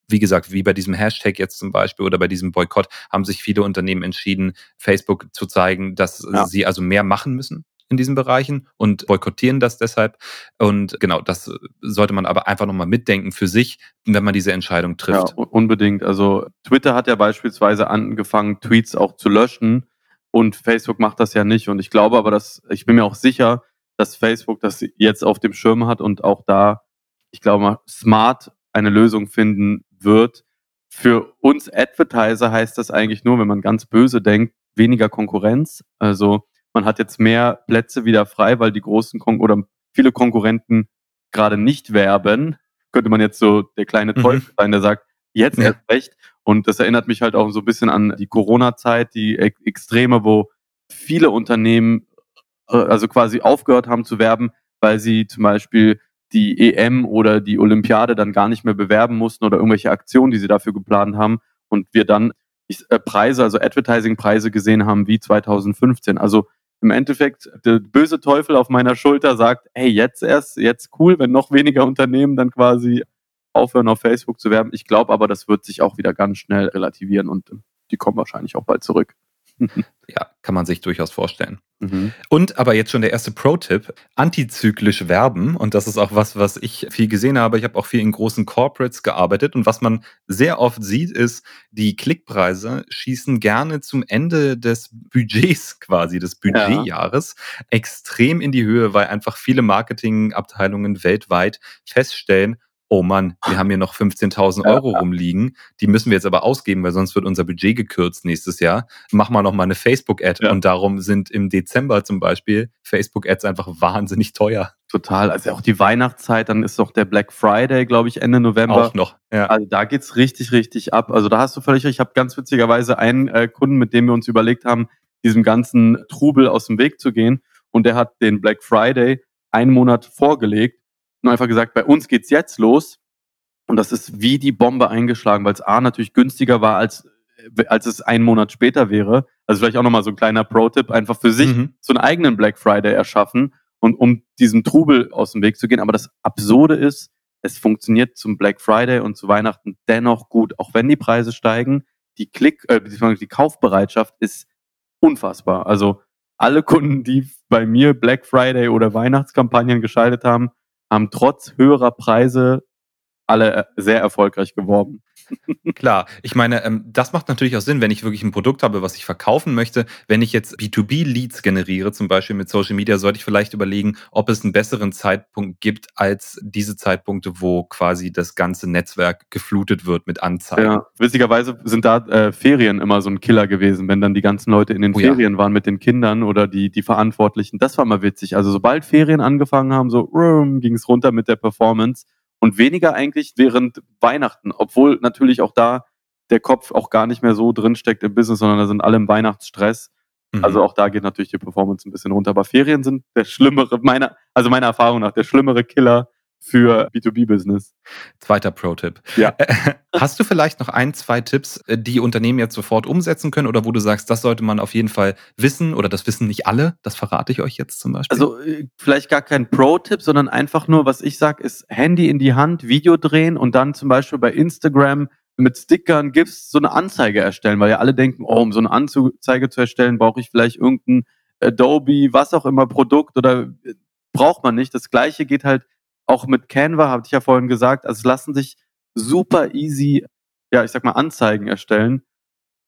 wie gesagt, wie bei diesem Hashtag jetzt zum Beispiel oder bei diesem Boykott, haben sich viele Unternehmen entschieden, Facebook zu zeigen, dass ja. sie also mehr machen müssen in diesen Bereichen und boykottieren das deshalb. Und genau, das sollte man aber einfach nochmal mitdenken für sich, wenn man diese Entscheidung trifft. Ja, unbedingt. Also Twitter hat ja beispielsweise angefangen, Tweets auch zu löschen und Facebook macht das ja nicht. Und ich glaube aber, dass, ich bin mir auch sicher, dass Facebook das jetzt auf dem Schirm hat und auch da, ich glaube mal, smart eine Lösung finden wird. Für uns Advertiser heißt das eigentlich nur, wenn man ganz böse denkt, weniger Konkurrenz. Also man hat jetzt mehr Plätze wieder frei, weil die großen Kon oder viele Konkurrenten gerade nicht werben. Könnte man jetzt so der kleine mhm. Teufel mhm. sein, der sagt, jetzt ja. erst recht. Und das erinnert mich halt auch so ein bisschen an die Corona-Zeit, die Extreme, wo viele Unternehmen äh, also quasi aufgehört haben zu werben, weil sie zum Beispiel die EM oder die Olympiade dann gar nicht mehr bewerben mussten oder irgendwelche Aktionen, die sie dafür geplant haben. Und wir dann äh, Preise, also Advertising-Preise gesehen haben wie 2015. Also im Endeffekt der böse Teufel auf meiner Schulter sagt, hey, jetzt erst, jetzt cool, wenn noch weniger Unternehmen dann quasi aufhören auf Facebook zu werben. Ich glaube aber, das wird sich auch wieder ganz schnell relativieren und die kommen wahrscheinlich auch bald zurück. (laughs) ja, kann man sich durchaus vorstellen. Mhm. Und aber jetzt schon der erste Pro-Tipp, antizyklisch werben. Und das ist auch was, was ich viel gesehen habe. Ich habe auch viel in großen Corporates gearbeitet. Und was man sehr oft sieht, ist, die Klickpreise schießen gerne zum Ende des Budgets (laughs) quasi, des Budgetjahres, ja. extrem in die Höhe, weil einfach viele Marketingabteilungen weltweit feststellen, oh Mann, wir haben hier noch 15.000 Euro rumliegen, die müssen wir jetzt aber ausgeben, weil sonst wird unser Budget gekürzt nächstes Jahr. Mach mal noch mal eine Facebook-Ad. Ja. Und darum sind im Dezember zum Beispiel Facebook-Ads einfach wahnsinnig teuer. Total. Also auch die Weihnachtszeit, dann ist doch der Black Friday, glaube ich, Ende November. Auch noch. Ja. Also da geht's richtig, richtig ab. Also da hast du völlig recht. Ich habe ganz witzigerweise einen äh, Kunden, mit dem wir uns überlegt haben, diesem ganzen Trubel aus dem Weg zu gehen. Und der hat den Black Friday einen Monat vorgelegt und einfach gesagt, bei uns geht's jetzt los. Und das ist wie die Bombe eingeschlagen, weil es A natürlich günstiger war, als, als es einen Monat später wäre. Also vielleicht auch nochmal so ein kleiner Pro-Tipp, einfach für sich mhm. so einen eigenen Black Friday erschaffen und um diesem Trubel aus dem Weg zu gehen. Aber das Absurde ist, es funktioniert zum Black Friday und zu Weihnachten dennoch gut, auch wenn die Preise steigen. Die Klick, äh, die Kaufbereitschaft ist unfassbar. Also alle Kunden, die bei mir Black Friday oder Weihnachtskampagnen geschaltet haben, haben trotz höherer Preise alle äh, sehr erfolgreich geworben. Klar, ich meine, ähm, das macht natürlich auch Sinn, wenn ich wirklich ein Produkt habe, was ich verkaufen möchte. Wenn ich jetzt B2B-Leads generiere, zum Beispiel mit Social Media, sollte ich vielleicht überlegen, ob es einen besseren Zeitpunkt gibt als diese Zeitpunkte, wo quasi das ganze Netzwerk geflutet wird mit Anzeigen. Ja, witzigerweise sind da äh, Ferien immer so ein Killer gewesen, wenn dann die ganzen Leute in den oh, Ferien ja. waren mit den Kindern oder die, die Verantwortlichen. Das war mal witzig. Also sobald Ferien angefangen haben, so ging es runter mit der Performance und weniger eigentlich während Weihnachten, obwohl natürlich auch da der Kopf auch gar nicht mehr so drinsteckt im Business, sondern da sind alle im Weihnachtsstress. Mhm. Also auch da geht natürlich die Performance ein bisschen runter. Aber Ferien sind der schlimmere, meiner, also meiner Erfahrung nach, der schlimmere Killer für B2B-Business. Zweiter Pro-Tipp. Ja. (laughs) Hast du vielleicht noch ein, zwei Tipps, äh, die Unternehmen jetzt sofort umsetzen können oder wo du sagst, das sollte man auf jeden Fall wissen oder das wissen nicht alle? Das verrate ich euch jetzt zum Beispiel. Also äh, vielleicht gar kein Pro-Tipp, sondern einfach nur, was ich sage, ist Handy in die Hand, Video drehen und dann zum Beispiel bei Instagram mit Stickern gibst so eine Anzeige erstellen, weil ja alle denken, oh, um so eine Anzeige zu erstellen, brauche ich vielleicht irgendein Adobe, was auch immer Produkt oder äh, braucht man nicht. Das gleiche geht halt auch mit Canva, habe ich ja vorhin gesagt, also es lassen sich super easy, ja, ich sag mal, Anzeigen erstellen.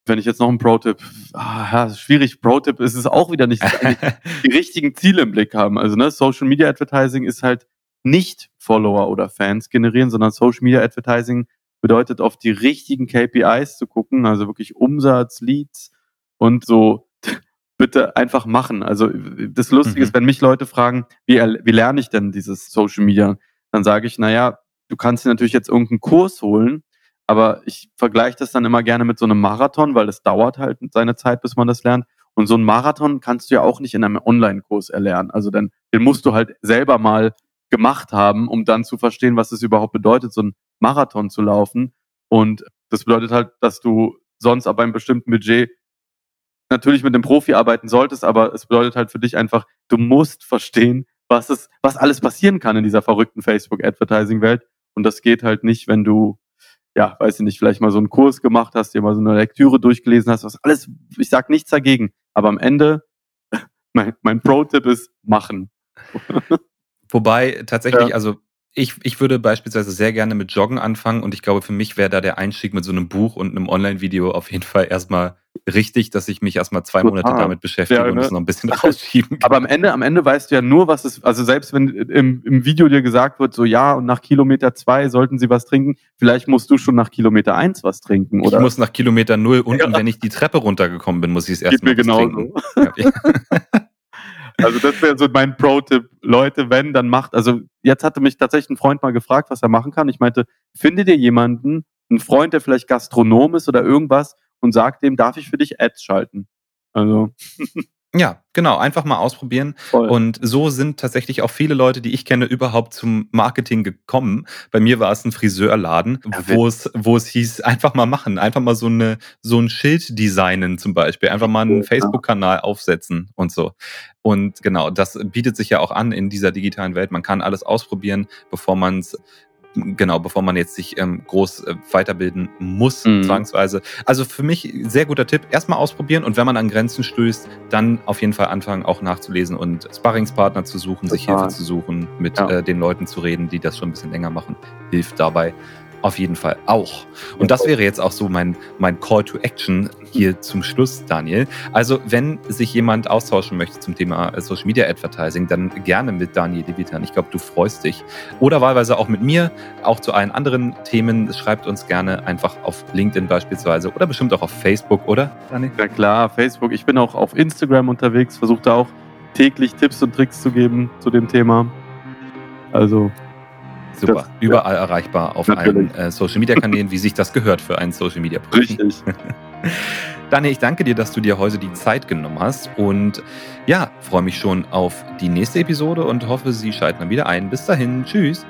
Wenn ich jetzt noch einen Pro-Tipp, ah, ja, schwierig, Pro-Tipp ist es auch wieder nicht, (laughs) die richtigen Ziele im Blick haben. Also, ne, Social Media Advertising ist halt nicht Follower oder Fans generieren, sondern Social Media Advertising bedeutet, auf die richtigen KPIs zu gucken, also wirklich Umsatz, Leads und so bitte einfach machen. Also das Lustige mhm. ist, wenn mich Leute fragen, wie, wie lerne ich denn dieses Social Media, dann sage ich, naja, du kannst dir natürlich jetzt irgendeinen Kurs holen, aber ich vergleiche das dann immer gerne mit so einem Marathon, weil das dauert halt seine Zeit, bis man das lernt. Und so ein Marathon kannst du ja auch nicht in einem Online-Kurs erlernen. Also dann, den musst du halt selber mal gemacht haben, um dann zu verstehen, was es überhaupt bedeutet, so ein Marathon zu laufen. Und das bedeutet halt, dass du sonst ab einem bestimmten Budget natürlich mit dem Profi arbeiten solltest, aber es bedeutet halt für dich einfach, du musst verstehen, was es, was alles passieren kann in dieser verrückten Facebook-Advertising-Welt. Und das geht halt nicht, wenn du, ja, weiß ich nicht, vielleicht mal so einen Kurs gemacht hast, dir mal so eine Lektüre durchgelesen hast, was alles, ich sag nichts dagegen. Aber am Ende, (laughs) mein, mein Pro-Tipp ist machen. (laughs) Wobei tatsächlich, ja. also ich, ich würde beispielsweise sehr gerne mit Joggen anfangen und ich glaube, für mich wäre da der Einstieg mit so einem Buch und einem Online-Video auf jeden Fall erstmal richtig, dass ich mich erstmal zwei Total. Monate damit beschäftige ja, ne? und es noch ein bisschen (laughs) rausschieben kann. Aber am Ende, am Ende weißt du ja nur, was es, also selbst wenn im, im Video dir gesagt wird, so ja, und nach Kilometer zwei sollten sie was trinken, vielleicht musst du schon nach Kilometer eins was trinken, oder? Ich muss nach Kilometer null unten, ja. wenn ich die Treppe runtergekommen bin, muss ich es erstmal trinken. Ja. (laughs) (laughs) Also das wäre so mein Pro-Tipp. Leute, wenn, dann macht, also jetzt hatte mich tatsächlich ein Freund mal gefragt, was er machen kann. Ich meinte, finde dir jemanden, einen Freund, der vielleicht Gastronom ist oder irgendwas und sag dem, darf ich für dich Ads schalten? Also. (laughs) Ja, genau, einfach mal ausprobieren. Voll. Und so sind tatsächlich auch viele Leute, die ich kenne, überhaupt zum Marketing gekommen. Bei mir war es ein Friseurladen, ja, wo es, wo es hieß, einfach mal machen, einfach mal so eine, so ein Schild designen zum Beispiel, einfach mal einen ja. Facebook-Kanal aufsetzen und so. Und genau, das bietet sich ja auch an in dieser digitalen Welt. Man kann alles ausprobieren, bevor man es genau, bevor man jetzt sich ähm, groß äh, weiterbilden muss, mhm. zwangsweise. Also für mich sehr guter Tipp, erstmal ausprobieren und wenn man an Grenzen stößt, dann auf jeden Fall anfangen, auch nachzulesen und Sparringspartner zu suchen, Total. sich Hilfe zu suchen, mit ja. äh, den Leuten zu reden, die das schon ein bisschen länger machen, hilft dabei auf jeden Fall auch. Und das wäre jetzt auch so mein, mein Call to Action hier zum Schluss, Daniel. Also, wenn sich jemand austauschen möchte zum Thema äh, Social Media Advertising, dann gerne mit Daniel Levitan. Ich glaube, du freust dich. Oder wahlweise auch mit mir, auch zu allen anderen Themen. Schreibt uns gerne einfach auf LinkedIn beispielsweise oder bestimmt auch auf Facebook, oder, Daniel? Ja, klar, Facebook. Ich bin auch auf Instagram unterwegs, versuche da auch täglich Tipps und Tricks zu geben zu dem Thema. Also Super. Das, Überall ja. erreichbar auf Natürlich. allen äh, Social Media Kanälen, wie sich das gehört für einen Social Media Profi. Richtig. (laughs) Daniel, ich danke dir, dass du dir heute die Zeit genommen hast und ja, freue mich schon auf die nächste Episode und hoffe, sie schalten dann wieder ein. Bis dahin, tschüss.